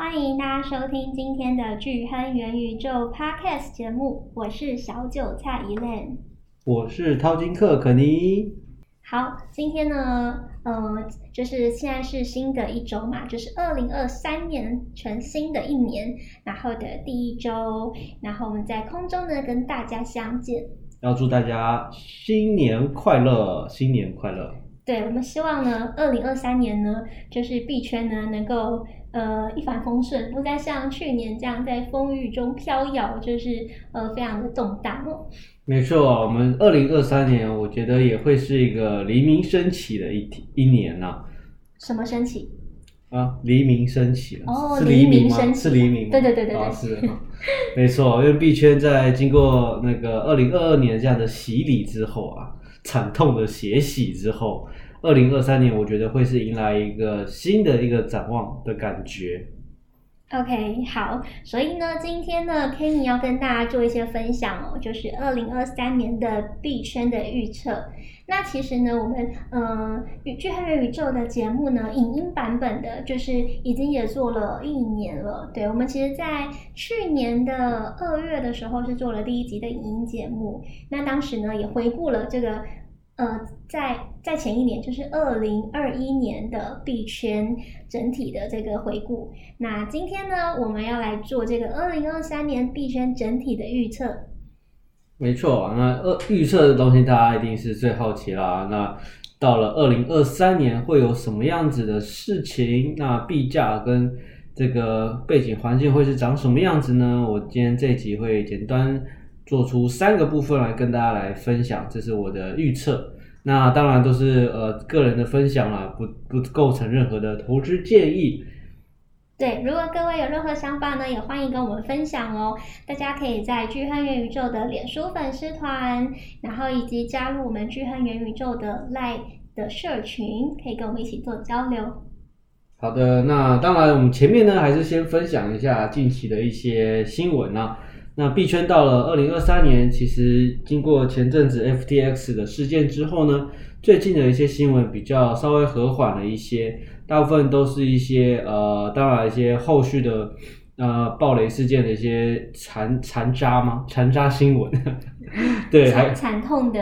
欢迎大家收听今天的巨亨元宇宙 Podcast 节目，我是小韭菜 Elaine，我是淘金客可妮。好，今天呢，呃，就是现在是新的一周嘛，就是二零二三年全新的一年，然后的第一周，然后我们在空中呢跟大家相见，要祝大家新年快乐，新年快乐。对，我们希望呢，二零二三年呢，就是币圈呢能够。呃，一帆风顺，不再像去年这样在风雨中飘摇，就是呃，非常的动荡哦。没错，我们二零二三年，我觉得也会是一个黎明升起的一一年呐、啊。什么升起？啊，黎明升起了哦，是黎明吗？是黎明。对对对对是。没错，因为币圈在经过那个二零二二年这样的洗礼之后啊，惨痛的血洗之后。二零二三年，我觉得会是迎来一个新的一个展望的感觉。OK，好，所以呢，今天呢，Kenny 要跟大家做一些分享哦，就是二零二三年的币圈的预测。那其实呢，我们呃，巨亨元宇宙的节目呢，影音版本的，就是已经也做了一年了。对，我们其实，在去年的二月的时候是做了第一集的影音节目，那当时呢，也回顾了这个。呃，在在前一年，就是二零二一年的币圈整体的这个回顾。那今天呢，我们要来做这个二零二三年币圈整体的预测。没错，那二预测的东西，大家一定是最好奇啦。那到了二零二三年，会有什么样子的事情？那币价跟这个背景环境会是长什么样子呢？我今天这集会简单。做出三个部分来跟大家来分享，这是我的预测。那当然都是呃个人的分享啦，不不构成任何的投资建议。对，如果各位有任何想法呢，也欢迎跟我们分享哦。大家可以在聚亨元宇宙的脸书粉丝团，然后以及加入我们聚亨元宇宙的 LINE 的社群，可以跟我们一起做交流。好的，那当然我们前面呢还是先分享一下近期的一些新闻啊。那币圈到了二零二三年，其实经过前阵子 FTX 的事件之后呢，最近的一些新闻比较稍微和缓了一些，大部分都是一些呃，当然一些后续的呃暴雷事件的一些残残渣吗？残渣新闻，对，惨惨痛的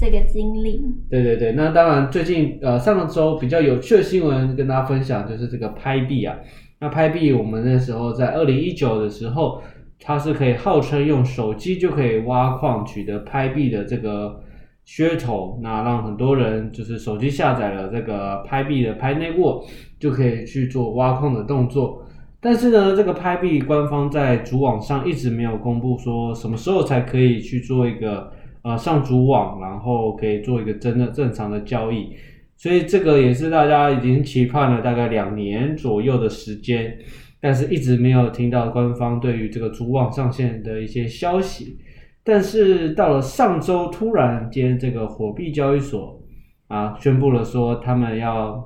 这个经历。对对对，那当然最近呃上个周比较有趣的新闻跟大家分享，就是这个拍币啊，那拍币我们那时候在二零一九的时候。它是可以号称用手机就可以挖矿取得拍币的这个噱头，那让很多人就是手机下载了这个拍币的拍内沃，就可以去做挖矿的动作。但是呢，这个拍币官方在主网上一直没有公布说什么时候才可以去做一个呃上主网，然后可以做一个真的正常的交易。所以这个也是大家已经期盼了大概两年左右的时间。但是一直没有听到官方对于这个主网上线的一些消息，但是到了上周，突然间这个火币交易所啊宣布了说他们要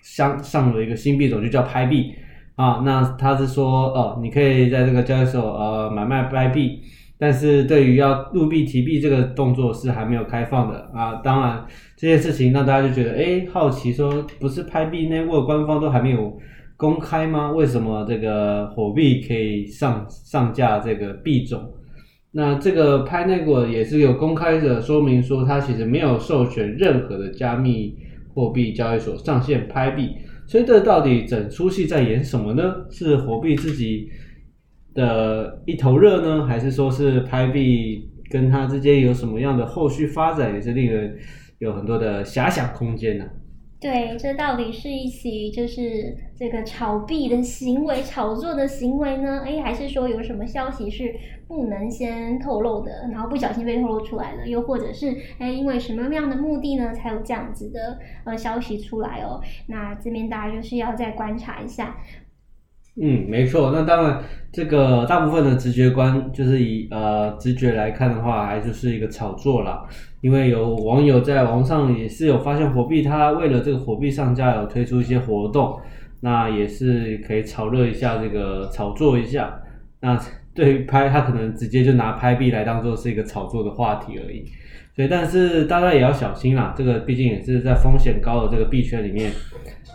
上上了一个新币种，就叫拍币啊。那他是说哦，你可以在这个交易所呃买卖拍币，但是对于要入币提币这个动作是还没有开放的啊。当然这件事情让大家就觉得诶好奇说，不是拍币呢，我官方都还没有。公开吗？为什么这个火币可以上上架这个币种？那这个 Pinnacle 也是有公开的说明说，它其实没有授权任何的加密货币交易所上线拍币。所以这到底整出戏在演什么呢？是火币自己的一头热呢，还是说是拍币跟它之间有什么样的后续发展，也是令人有很多的遐想空间呢？对，这到底是一起就是这个炒币的行为、炒作的行为呢？哎，还是说有什么消息是不能先透露的，然后不小心被透露出来了？又或者是哎，因为什么样的目的呢，才有这样子的呃消息出来哦？那这边大家就是要再观察一下。嗯，没错。那当然，这个大部分的直觉观就是以呃直觉来看的话，还就是一个炒作啦。因为有网友在网上也是有发现火币，它为了这个火币上架有推出一些活动，那也是可以炒热一下这个炒作一下。那对于拍，他可能直接就拿拍币来当做是一个炒作的话题而已。所以，但是大家也要小心啦，这个毕竟也是在风险高的这个币圈里面，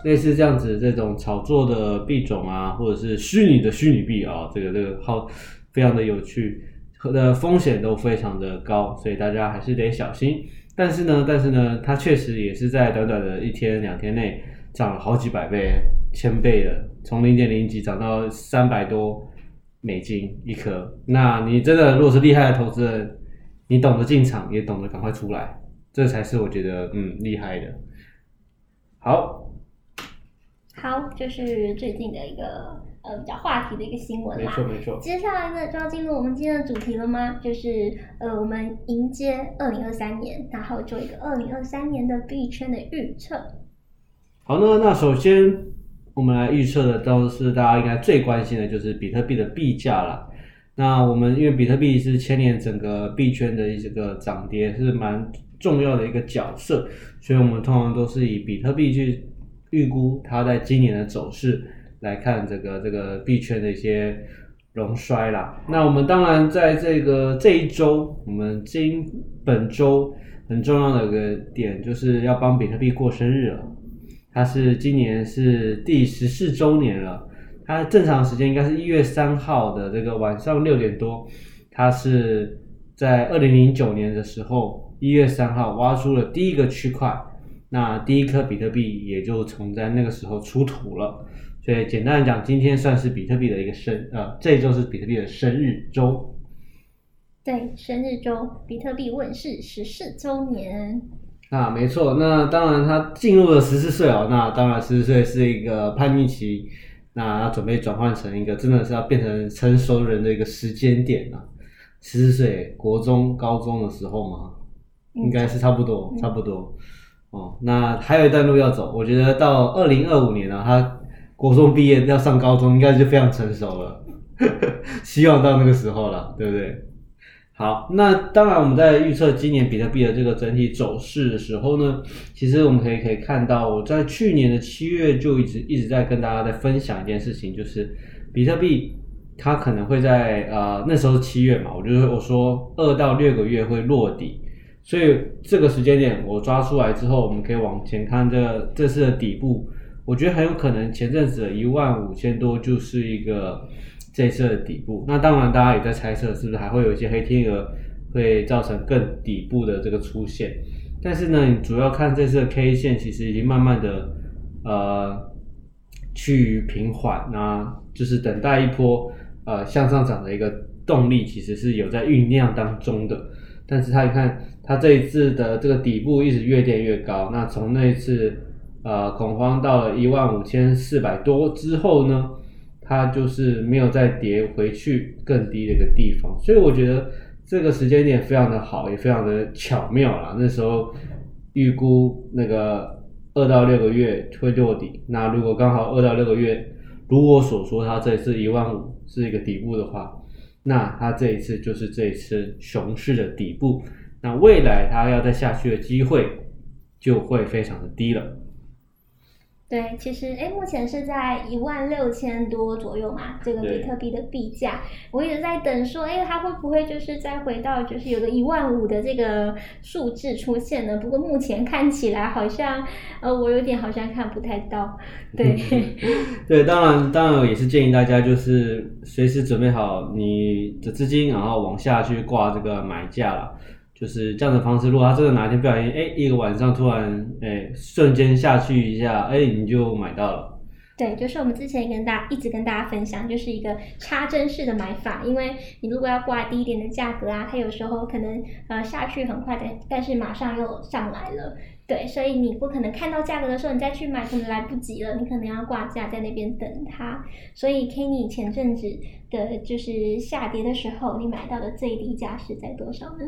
类似这样子这种炒作的币种啊，或者是虚拟的虚拟币啊，这个这个好非常的有趣，的风险都非常的高，所以大家还是得小心。但是呢，但是呢，它确实也是在短短的一天两天内涨了好几百倍、千倍的，从零点零几涨到三百多美金一颗。那你真的如果是厉害的投资人，你懂得进场，也懂得赶快出来，这才是我觉得嗯厉害的。好，好，就是最近的一个呃比较话题的一个新闻啦。没错没错。接下来呢，就要进入我们今天的主题了吗？就是呃我们迎接二零二三年，然后做一个二零二三年的币圈的预测。好，呢那首先我们来预测的都是大家应该最关心的，就是比特币的币价啦。那我们因为比特币是牵连整个币圈的一个涨跌，是蛮重要的一个角色，所以我们通常都是以比特币去预估它在今年的走势，来看这个这个币圈的一些荣衰啦。那我们当然在这个这一周，我们今本周很重要的一个点就是要帮比特币过生日了，它是今年是第十四周年了。它正常时间应该是一月三号的这个晚上六点多，它是在二零零九年的时候一月三号挖出了第一个区块，那第一颗比特币也就从在那个时候出土了。所以简单的讲，今天算是比特币的一个生，呃，这一周是比特币的生日周。对，生日周，比特币问世十四周年。啊，没错，那当然它进入了十四岁哦，那当然十四岁是一个叛逆期。那要准备转换成一个真的是要变成成熟人的一个时间点了，十四岁，国中、高中的时候嘛，应该是差不多，差不多。哦，那还有一段路要走，我觉得到二零二五年啊，他国中毕业要上高中，应该就非常成熟了，希望到那个时候了，对不对？好，那当然我们在预测今年比特币的这个整体走势的时候呢，其实我们可以可以看到，我在去年的七月就一直一直在跟大家在分享一件事情，就是比特币它可能会在呃那时候是七月嘛，我就是我说二到六个月会落底，所以这个时间点我抓出来之后，我们可以往前看这这次的底部，我觉得很有可能前阵子的一万五千多就是一个。这次的底部，那当然大家也在猜测，是不是还会有一些黑天鹅会造成更底部的这个出现？但是呢，你主要看这次的 K 线，其实已经慢慢的呃趋于平缓，那就是等待一波呃向上涨的一个动力，其实是有在酝酿当中的。但是他你看，他这一次的这个底部一直越垫越高，那从那一次呃恐慌到了一万五千四百多之后呢，它就是没有再跌回去更低的一个地方，所以我觉得这个时间点非常的好，也非常的巧妙啦。那时候预估那个二到六个月会落底，那如果刚好二到六个月，如我所说，它这次一万五是一个底部的话，那它这一次就是这一次熊市的底部，那未来它要再下去的机会就会非常的低了。对，其实哎，目前是在一万六千多左右嘛，这个比特币的币价，我一直在等说，哎，它会不会就是再回到就是有个一万五的这个数字出现呢？不过目前看起来好像，呃，我有点好像看不太到。对，对，当然，当然也是建议大家就是随时准备好你的资金，然后往下去挂这个买价了。就是这样的方式，如果他真的哪一天不小心，哎，一个晚上突然，哎，瞬间下去一下，哎，你就买到了。对，就是我们之前跟大家一直跟大家分享，就是一个插针式的买法，因为你如果要挂低一点的价格啊，它有时候可能呃下去很快的，但是马上又上来了，对，所以你不可能看到价格的时候你再去买，可能来不及了，你可能要挂价在那边等它。所以 Kenny 前阵子的就是下跌的时候，你买到的最低价是在多少呢？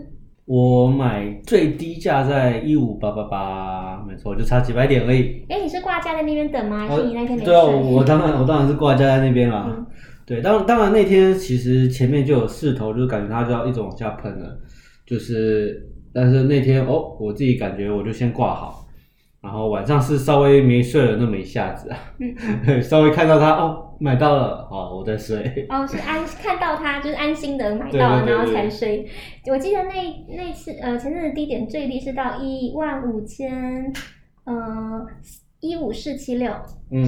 我买最低价在一五八八八，没错，就差几百点而已。哎，你是挂价在那边等吗？还是你那天没？对啊，我当然我当然是挂价在那边啦。嗯、对，当当然那天其实前面就有势头，就是感觉它就要一直往下喷了。就是，但是那天哦，我自己感觉我就先挂好，然后晚上是稍微没睡了那么一下子啊，嗯，稍微看到它哦，买到了，好，我再睡。哦，是安看到它就是安心的买到了，然后才睡。我记得那那次呃前阵子低点最低是到一万五千，呃。一五四七六，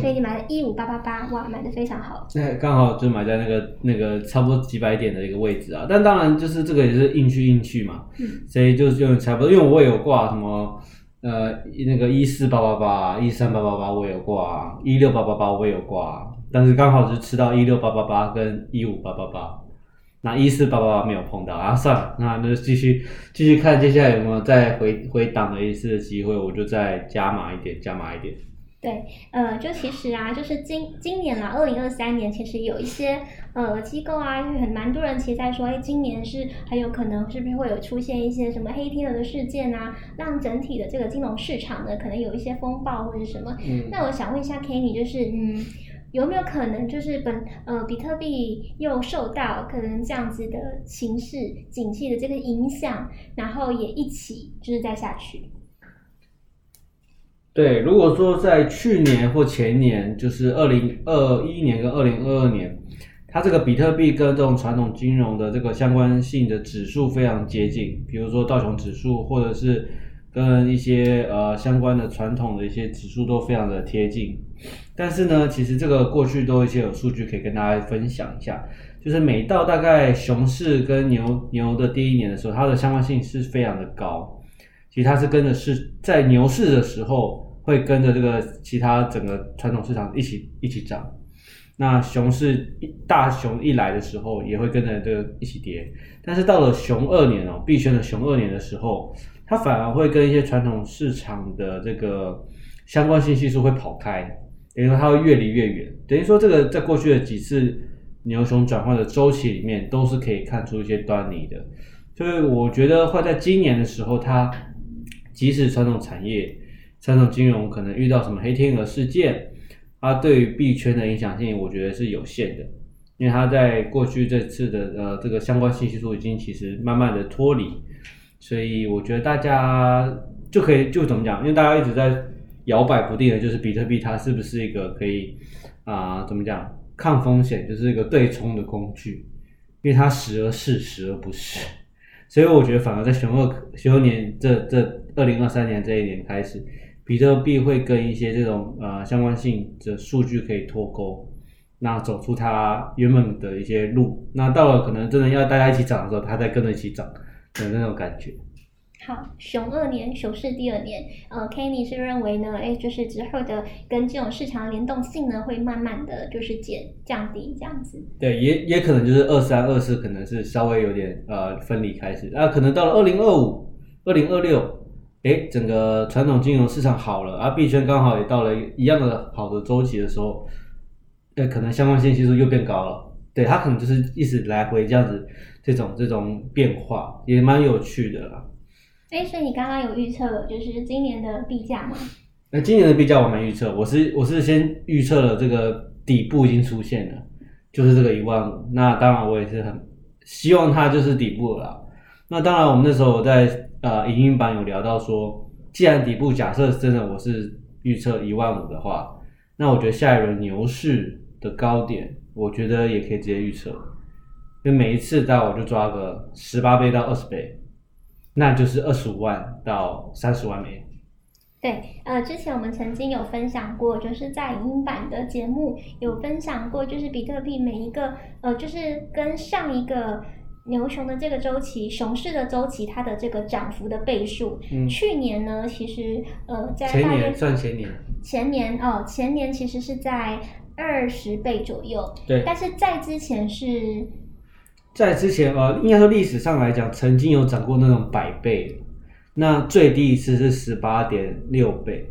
所以你买了一五八八八，哇，买的非常好。那刚好就买在那个那个差不多几百点的一个位置啊。但当然就是这个也是硬去硬去嘛，嗯，所以就是用差不多，因为我也有挂什么呃那个一四八八八、一三八八八我有挂，一六八八八我也有挂，但是刚好是吃到一六八八八跟一五八八八，那一四八八八没有碰到啊，算了，那那就继续继续看接下来有没有再回回档的一次的机会，我就再加码一点，加码一点。对，呃，就其实啊，就是今今年啦，二零二三年，其实有一些呃机构啊，因为很蛮多人其实在说，哎，今年是很有可能是不是会有出现一些什么黑天鹅的事件啊，让整体的这个金融市场呢，可能有一些风暴或者什么。嗯。那我想问一下 Kenny，就是嗯，有没有可能就是本呃比特币又受到可能这样子的形势景气的这个影响，然后也一起就是再下去？对，如果说在去年或前年，就是二零二一年跟二零二二年，它这个比特币跟这种传统金融的这个相关性的指数非常接近，比如说道琼指数，或者是跟一些呃相关的传统的一些指数都非常的贴近。但是呢，其实这个过去都有一些有数据可以跟大家分享一下，就是每到大概熊市跟牛牛的第一年的时候，它的相关性是非常的高。其实它是跟的是在牛市的时候。会跟着这个其他整个传统市场一起一起涨，那熊市一大熊一来的时候，也会跟着这个一起跌。但是到了熊二年哦，币圈的熊二年的时候，它反而会跟一些传统市场的这个相关性系数会跑开，等于说它会越离越远。等于说这个在过去的几次牛熊转换的周期里面，都是可以看出一些端倪的。所以我觉得会在今年的时候，它即使传统产业。传统金融可能遇到什么黑天鹅事件，它对于币圈的影响性，我觉得是有限的，因为它在过去这次的呃这个相关信息素已经其实慢慢的脱离，所以我觉得大家就可以就怎么讲，因为大家一直在摇摆不定的，就是比特币它是不是一个可以啊、怎么讲抗风险，就是一个对冲的工具，因为它时而是时而不是，所以我觉得反而在熊二熊二年这这二零二三年这一年开始。比特币会跟一些这种呃相关性的数据可以脱钩，那走出它原本的一些路，那到了可能真的要大家一起涨的时候，它再跟着一起涨的那种感觉。好，熊二年，熊市第二年，呃，Kenny 是认为呢，哎，就是之后的跟这种市场的联动性呢，会慢慢的就是减降低这样子。对，也也可能就是二三二四可能是稍微有点呃分离开始，啊，可能到了二零二五、二零二六。诶，整个传统金融市场好了，而币圈刚好也到了一样的好的周期的时候，那，可能相关性系数又变高了。对，它可能就是一直来回这样子，这种这种变化也蛮有趣的啦。哎，所以你刚刚有预测了，就是今年的币价吗？那今年的币价我没预测，我是我是先预测了这个底部已经出现了，就是这个一万五。那当然我也是很希望它就是底部了啦。那当然我们那时候我在。呃，影音版有聊到说，既然底部假设真的我是预测一万五的话，那我觉得下一轮牛市的高点，我觉得也可以直接预测，就每一次到我就抓个十八倍到二十倍，那就是二十五万到三十万美元。对，呃，之前我们曾经有分享过，就是在影音版的节目有分享过，就是比特币每一个，呃，就是跟上一个。牛熊的这个周期，熊市的周期，它的这个涨幅的倍数，嗯，去年呢，其实呃，在大约前年算前年，前年哦，前年其实是在二十倍左右，对，但是在之前是，在之前呃，应该说历史上来讲，曾经有涨过那种百倍，那最低一次是十八点六倍，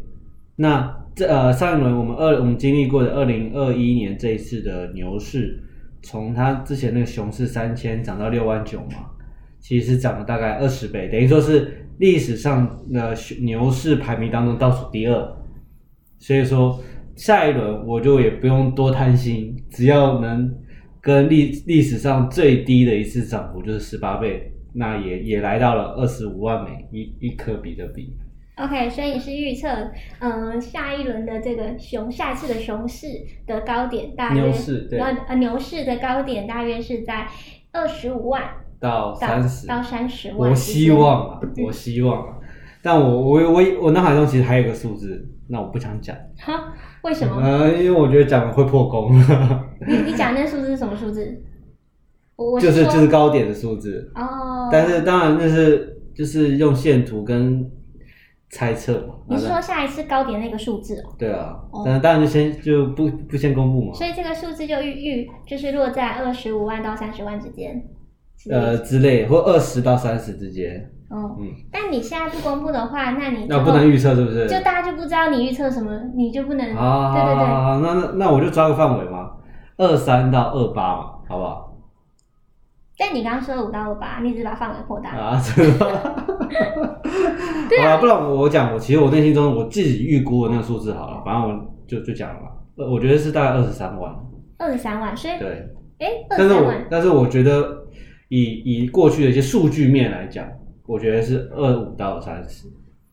那这呃上一轮我们二我们经历过的二零二一年这一次的牛市。从它之前那个熊市三千涨到六万九嘛，其实涨了大概二十倍，等于说是历史上的牛市排名当中倒数第二。所以说下一轮我就也不用多贪心，只要能跟历历史上最低的一次涨幅就是十八倍，那也也来到了二十五万美一一颗比特币。OK，所以你是预测，嗯、呃，下一轮的这个熊，下一次的熊市的高点大约，牛市对，呃，牛市的高点大约是在二十五万到三十到三十万。我希望啊，我希望啊，但我我我我脑海中其实还有个数字，那我不想讲。哈？为什么？呃，因为我觉得讲了会破功。你你讲那数字是什么数字？我就是就是高点的数字哦，但是当然那是就是用线图跟猜测嘛。你是说下一次高点那个数字哦？对啊，但是当然就先就不不先公布嘛。所以这个数字就预预就是落在二十五万到三十万之间，呃之类，或二十到三十之间。哦，嗯。但你现在不公布的话，那你那不能预测是不是？就大家就不知道你预测什么，你就不能。啊，对对对。那那那我就抓个范围嘛，二三到二八嘛，好不好？但你刚刚说二五到二八，你只是把范围扩大啊？对啊，不然我讲，我其实我内心中我自己预估的那个数字好了，反正我就就讲了吧。我觉得是大概二十三万。二十三万，所以对，哎，二十三万。但是我觉得以以过去的一些数据面来讲，我觉得是二五到三十。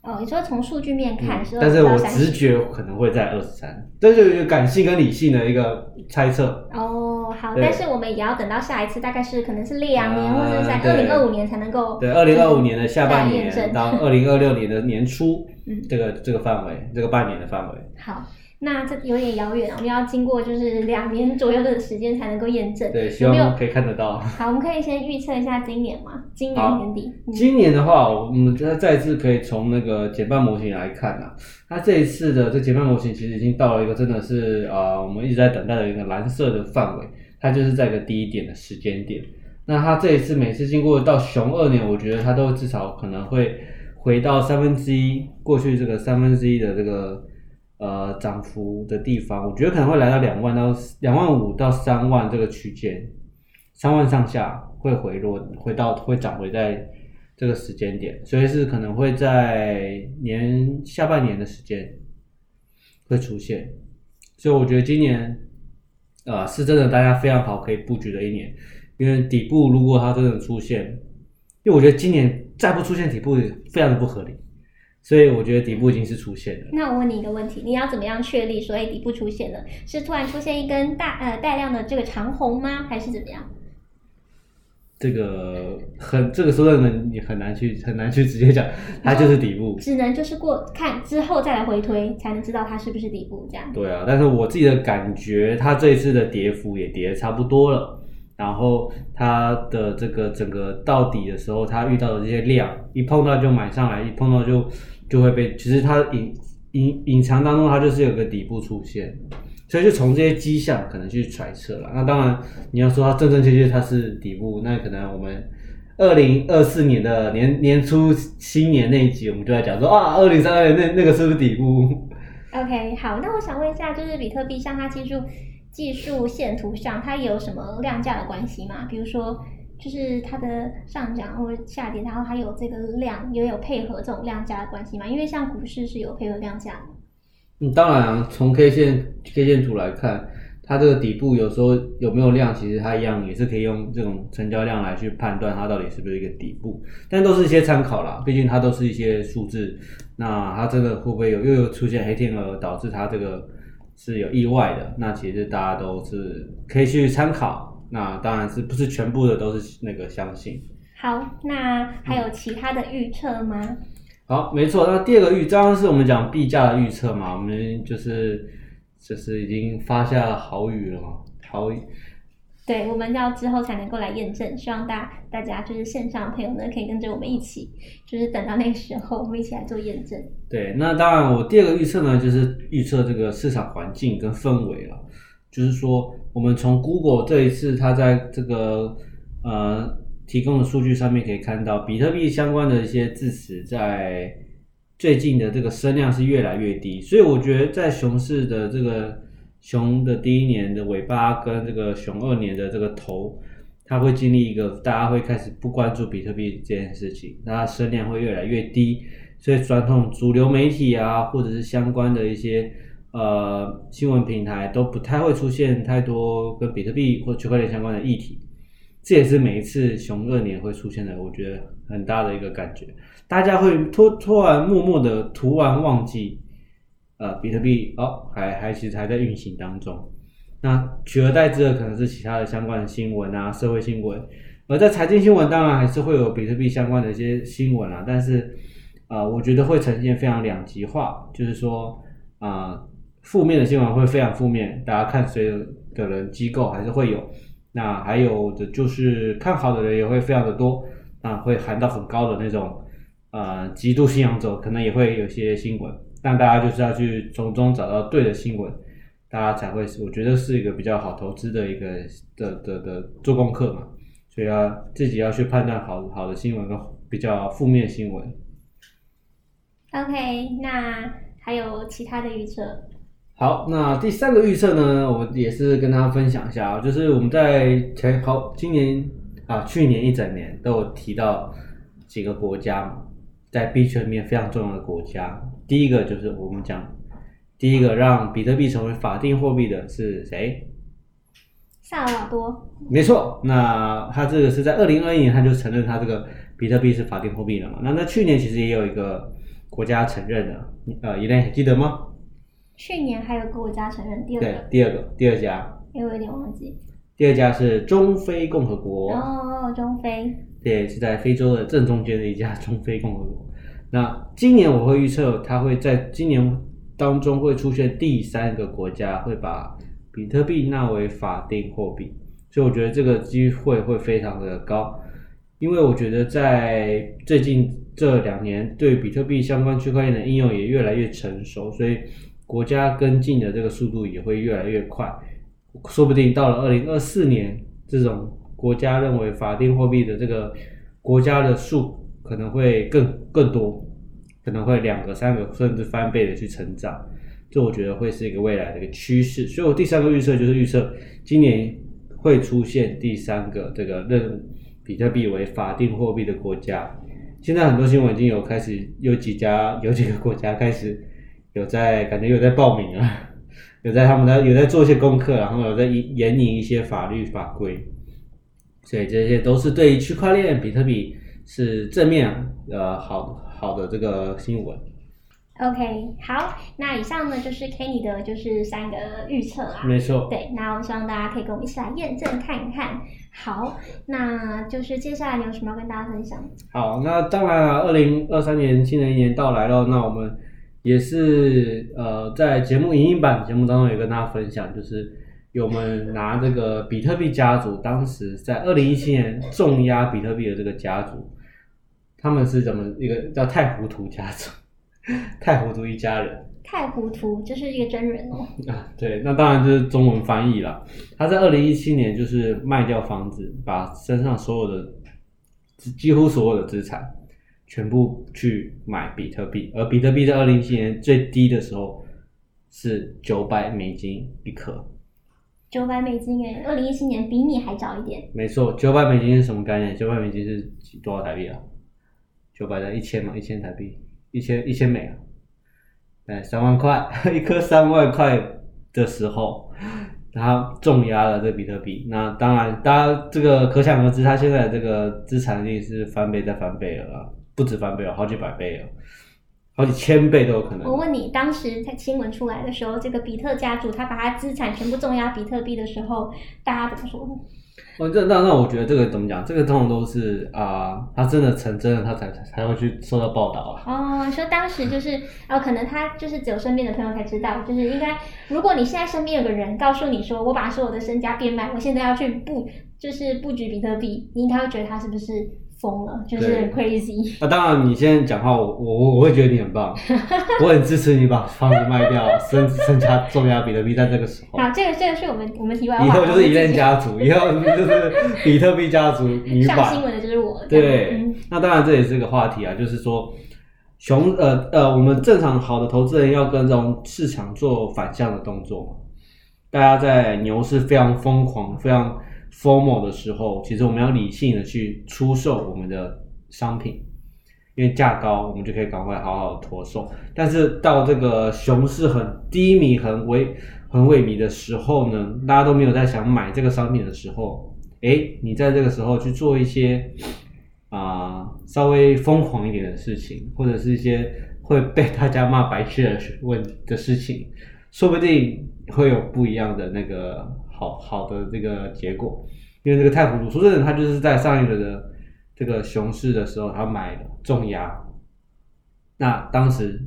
哦，你说从数据面看是，但是我直觉可能会在二十三，这就是感性跟理性的一个猜测。哦，好，但是我们也要等到下一次，大概是可能是两年或者是在二零二五年才能够。对，二零二五年的下半年到 二零二六年的年初，嗯，这个这个范围，这个半年的范围。好。那这有点遥远，我们要经过就是两年左右的时间才能够验证。对，希望可以看得到。好，我们可以先预测一下今年嘛，今年年底。嗯、今年的话，我们再再次可以从那个减半模型来看啊，它这一次的这减半模型其实已经到了一个真的是啊、呃，我们一直在等待的一个蓝色的范围，它就是在一个低点的时间点。那它这一次每次经过到熊二年，我觉得它都至少可能会回到三分之一过去这个三分之一的这个。呃，涨幅的地方，我觉得可能会来到两万到两万五到三万这个区间，三万上下会回落，回到会涨回在这个时间点，所以是可能会在年下半年的时间会出现，所以我觉得今年、呃、是真的大家非常好可以布局的一年，因为底部如果它真的出现，因为我觉得今年再不出现底部非常的不合理。所以我觉得底部已经是出现了。那我问你一个问题，你要怎么样确立所以底部出现了？是突然出现一根大呃带量的这个长红吗？还是怎么样？这个很这个说真的你很难去很难去直接讲，它就是底部。只能就是过看之后再来回推，才能知道它是不是底部这样。对啊，但是我自己的感觉，它这一次的跌幅也跌得差不多了。然后它的这个整个到底的时候，它遇到的这些量，一碰到就买上来，一碰到就就会被。其实它隐隐隐藏当中，它就是有个底部出现，所以就从这些迹象可能去揣测了。那当然，你要说它正正确确它是底部，那可能我们二零二四年的年年初新年那一集，我们就在讲说啊，二零三二年那那个是不是底部？OK，好，那我想问一下，就是比特币像它技术。技术线图上，它有什么量价的关系吗？比如说，就是它的上涨或者下跌，然后还有这个量也有配合这种量价的关系吗？因为像股市是有配合量价的。嗯，当然，从 K 线 K 线图来看，它这个底部有时候有没有量，其实它一样也是可以用这种成交量来去判断它到底是不是一个底部，但都是一些参考啦，毕竟它都是一些数字。那它这个会不会有又有出现黑天鹅导致它这个？是有意外的，那其实大家都是可以去参考，那当然是不是全部的都是那个相信。好，那还有其他的预测吗？嗯、好，没错，那第二个预，刚刚是我们讲币价的预测嘛，我们就是就是已经发下豪语了嘛，豪语。对，我们要之后才能够来验证，希望大大家就是线上的朋友呢，可以跟着我们一起，就是等到那个时候，我们一起来做验证。对，那当然，我第二个预测呢，就是预测这个市场环境跟氛围了。就是说，我们从 Google 这一次它在这个呃提供的数据上面可以看到，比特币相关的一些字词在最近的这个声量是越来越低，所以我觉得在熊市的这个。熊的第一年的尾巴跟这个熊二年的这个头，它会经历一个，大家会开始不关注比特币这件事情，那它声量会越来越低，所以传统主流媒体啊，或者是相关的一些呃新闻平台都不太会出现太多跟比特币或区块链相关的议题，这也是每一次熊二年会出现的，我觉得很大的一个感觉，大家会突突然默默的突然忘记，呃，比特币哦，还还其实还在运行当中。那取而代之的可能是其他的相关的新闻啊，社会新闻。而在财经新闻，当然还是会有比特币相关的一些新闻啊，但是，呃，我觉得会呈现非常两极化，就是说，啊、负面的新闻会非常负面，大家看谁的人机构还是会有，那还有的就是看好的人也会非常的多，啊，会喊到很高的那种，呃，极度信仰者可能也会有些新闻，但大家就是要去从中找到对的新闻。大家才会，我觉得是一个比较好投资的一个的的的做功课嘛，所以要自己要去判断好好的新闻跟比较负面新闻。OK，那还有其他的预测？好，那第三个预测呢，我也是跟大家分享一下啊，就是我们在前好今年啊，去年一整年都有提到几个国家，在币圈里面非常重要的国家，第一个就是我们讲。第一个让比特币成为法定货币的是谁？萨尔瓦多。没错，那他这个是在二零二一年他就承认他这个比特币是法定货币了嘛？那那去年其实也有一个国家承认的，呃，伊莲还记得吗？去年还有个国家承认，第二个。对，第二个，第二家。因为我有点忘记。第二家是中非共和国。哦，中非。对，是在非洲的正中间的一家中非共和国。那今年我会预测，它会在今年。当中会出现第三个国家会把比特币纳为法定货币，所以我觉得这个机会会非常的高，因为我觉得在最近这两年，对比特币相关区块链的应用也越来越成熟，所以国家跟进的这个速度也会越来越快，说不定到了二零二四年，这种国家认为法定货币的这个国家的数可能会更更多。可能会两个、三个，甚至翻倍的去成长，这我觉得会是一个未来的一个趋势。所以我第三个预测就是预测今年会出现第三个这个认比特币为法定货币的国家。现在很多新闻已经有开始有几家、有几个国家开始有在感觉有在报名了，有在他们在有在做一些功课，然后有在研拟一些法律法规。所以这些都是对于区块链比特币是正面呃好。好的，这个新闻。OK，好，那以上呢就是 Kenny 的，就是三个预测啊。没错。对，那我希望大家可以跟我们一起来验证看一看。好，那就是接下来你有什么要跟大家分享？好，那当然了，二零二三年新的一年到来了，那我们也是呃在节目影音版节目当中也跟大家分享，就是有我们拿这个比特币家族，当时在二零一七年重压比特币的这个家族。他们是怎么一个叫太糊涂家族，太糊涂一家人。太糊涂就是一个真人哦。啊，对，那当然就是中文翻译了。他在二零一七年就是卖掉房子，把身上所有的几乎所有的资产全部去买比特币，而比特币在二零一七年最低的时候是九百美金一颗。九百美金诶，二零一七年比你还早一点。没错，九百美金是什么概念？九百美金是多少台币啊？九百的一千嘛，一千台币，一千一千美啊，哎，三万块，一颗三万块的时候，他重压了这比特币。那当然，大家这个可想而知，他现在这个资产力是翻倍再翻倍了啊，不止翻倍了，好几百倍了，好几千倍都有可能。我问你，当时在新闻出来的时候，这个比特家族他把他资产全部重压比特币的时候，大家怎么说？哦，这那那我觉得这个怎么讲？这个通常都是啊，他、真的成真了，他才才会去受到报道啊。哦，说当时就是哦，可能他就是只有身边的朋友才知道，就是应该，如果你现在身边有个人告诉你说，我把所有的身家变卖，我现在要去布，就是布局比特币，你应该会觉得他是不是？疯了，就是 crazy。那、啊、当然，你现在讲话，我我我会觉得你很棒，我很支持你把房子卖掉，身身家重压比特币，在这个时候。好，这个这个是我们我们题外话。以后就是一链家族，以后就是比特币家族女版。上新闻的就是我。对，嗯、那当然这也是个话题啊，就是说，熊呃呃，我们正常好的投资人要跟这种市场做反向的动作。大家在牛市非常疯狂，非常。Formal 的时候，其实我们要理性的去出售我们的商品，因为价高，我们就可以赶快好好的脱售。但是到这个熊市很低迷、很萎、很萎靡的时候呢，大家都没有在想买这个商品的时候，诶，你在这个时候去做一些啊、稍微疯狂一点的事情，或者是一些会被大家骂白痴的问的事情，说不定会有不一样的那个好好的这个结果。因为这个太糊涂，说真的，他就是在上一轮的这个熊市的时候，他买了重压。那当时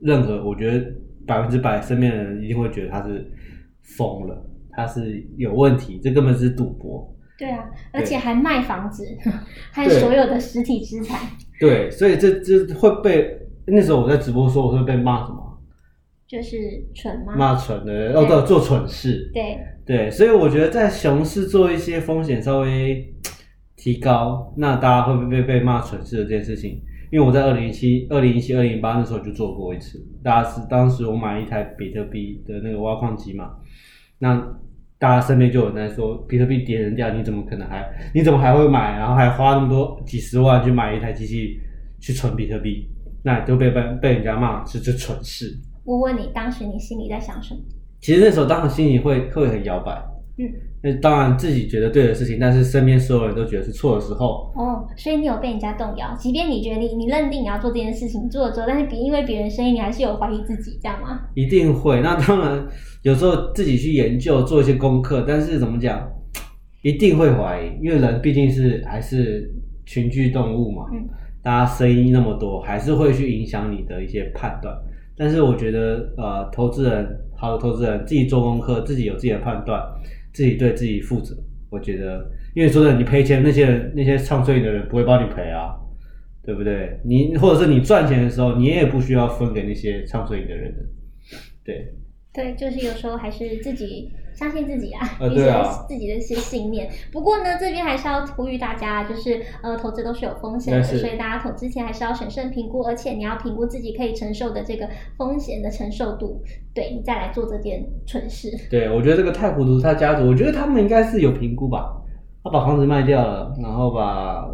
任何我觉得百分之百身边的人一定会觉得他是疯了，他是有问题，这根本是赌博。对啊，而且还卖房子，还有所有的实体资产。对，所以这这会被那时候我在直播说我会被骂什么？就是蠢吗？骂蠢的哦，对，做蠢事。对对，所以我觉得在熊市做一些风险稍微 提高，那大家会不会被被骂蠢事的这件事情？因为我在二零一七、二零一七、二零一八那时候就做过一次，大家是当时我买一台比特币的那个挖矿机嘛，那大家身边就有人在说比特币跌成这样，你怎么可能还你怎么还会买？然后还花那么多几十万去买一台机器去存比特币，那就被被被人家骂是这蠢事。我问你，当时你心里在想什么？其实那时候当时心里会会很摇摆。嗯，那当然自己觉得对的事情，但是身边所有人都觉得是错的时候，哦，所以你有被人家动摇，即便你觉得你你认定你要做这件事情做了之后，但是别因为别人声音，你还是有怀疑自己，这样吗？一定会。那当然，有时候自己去研究做一些功课，但是怎么讲，一定会怀疑，因为人毕竟是还是群居动物嘛，嗯，大家声音那么多，还是会去影响你的一些判断。但是我觉得，呃，投资人，好的投资人自己做功课，自己有自己的判断。自己对自己负责，我觉得，因为说的你赔钱，那些人那些唱衰你的人不会帮你赔啊，对不对？你或者是你赚钱的时候，你也不需要分给那些唱衰你的人的，对。对，就是有时候还是自己相信自己啊，呃、一些自己的一些信念。不过呢，这边还是要呼吁大家，就是呃，投资都是有风险的，所以大家投资前还是要审慎评估，而且你要评估自己可以承受的这个风险的承受度，对，你再来做这件蠢事。对，我觉得这个太糊涂，他家族，我觉得他们应该是有评估吧。他把房子卖掉了，然后把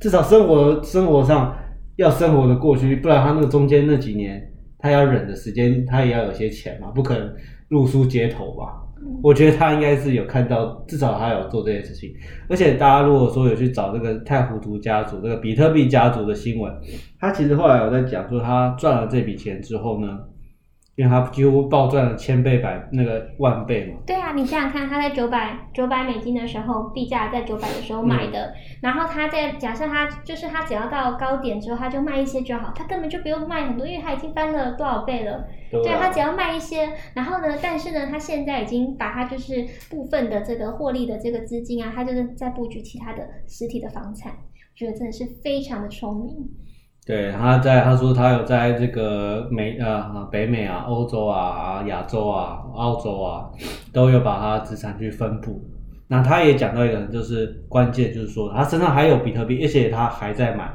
至少生活生活上要生活的过去，不然他那个中间那几年。他要忍的时间，他也要有些钱嘛，不可能露宿街头吧？我觉得他应该是有看到，至少他有做这件事情。而且大家如果说有去找这个太糊涂家族、这个比特币家族的新闻，他其实后来有在讲说，他赚了这笔钱之后呢。因为他几乎暴赚了千倍百那个万倍嘛。对啊，你想想看，他在九百九百美金的时候，币价在九百的时候买的，嗯、然后他在假设他就是他只要到高点之后，他就卖一些就好，他根本就不用卖很多，因为他已经翻了多少倍了。对，啊、对，他只要卖一些，然后呢，但是呢，他现在已经把他就是部分的这个获利的这个资金啊，他就是在布局其他的实体的房产，我觉得真的是非常的聪明。对，他在他说他有在这个美呃北美啊、欧洲啊、亚洲啊、澳洲啊，都有把他资产去分布。那他也讲到一个，就是关键就是说他身上还有比特币，而且他还在买，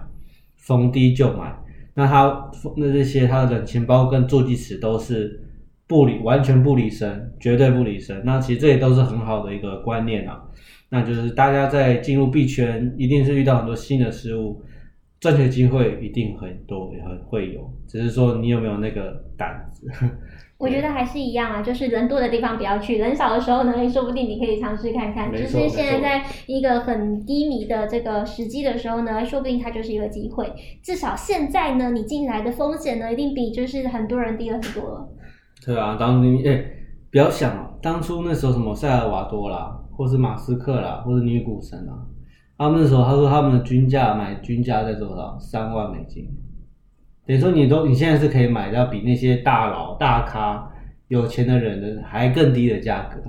逢低就买。那他那这些他的冷钱包跟助记词都是不离完全不离身，绝对不离身。那其实这也都是很好的一个观念啊。那就是大家在进入币圈，一定是遇到很多新的事物。赚钱机会一定很多，也很会有，只是说你有没有那个胆子。我觉得还是一样啊，就是人多的地方不要去，人少的时候呢，说不定你可以尝试看看。就是现在在一个很低迷的这个时机的时候呢，说不定它就是一个机会。至少现在呢，你进来的风险呢，一定比就是很多人低了很多了。对啊，当你哎，不要想啊，当初那时候什么塞尔瓦多啦，或是马斯克啦，或是女股神啊。他们说，他说他们的均价买均价在多少？三万美金。等于说你都你现在是可以买到比那些大佬、大咖、有钱的人的还更低的价格。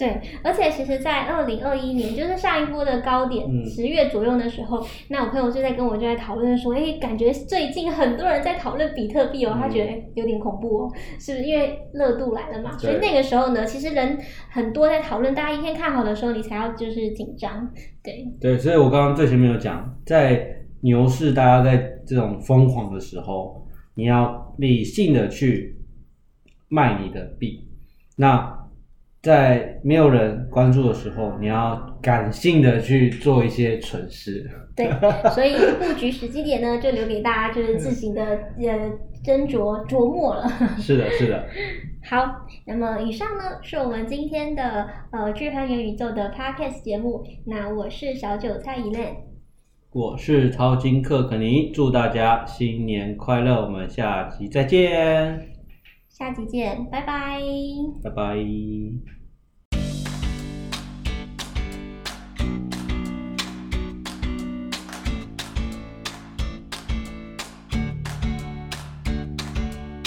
对，而且其实，在二零二一年，就是上一波的高点，十月左右的时候，嗯、那我朋友就在跟我就在讨论说，哎，感觉最近很多人在讨论比特币哦，他觉得有点恐怖哦，是不是？因为热度来了嘛，所以那个时候呢，其实人很多在讨论，大家一片看好的时候，你才要就是紧张，对。对，所以我刚刚最前面有讲，在牛市，大家在这种疯狂的时候，你要理性的去卖你的币，那。在没有人关注的时候，你要感性的去做一些蠢事。对，所以布局时机点呢，就留给大家就是自行的呃斟酌琢磨了。是的，是的。好，那么以上呢是我们今天的呃巨亨元宇宙的 Podcast 节目。那我是小韭菜 Elaine，我是淘金克肯尼，祝大家新年快乐！我们下期再见，下集见，拜拜，拜拜。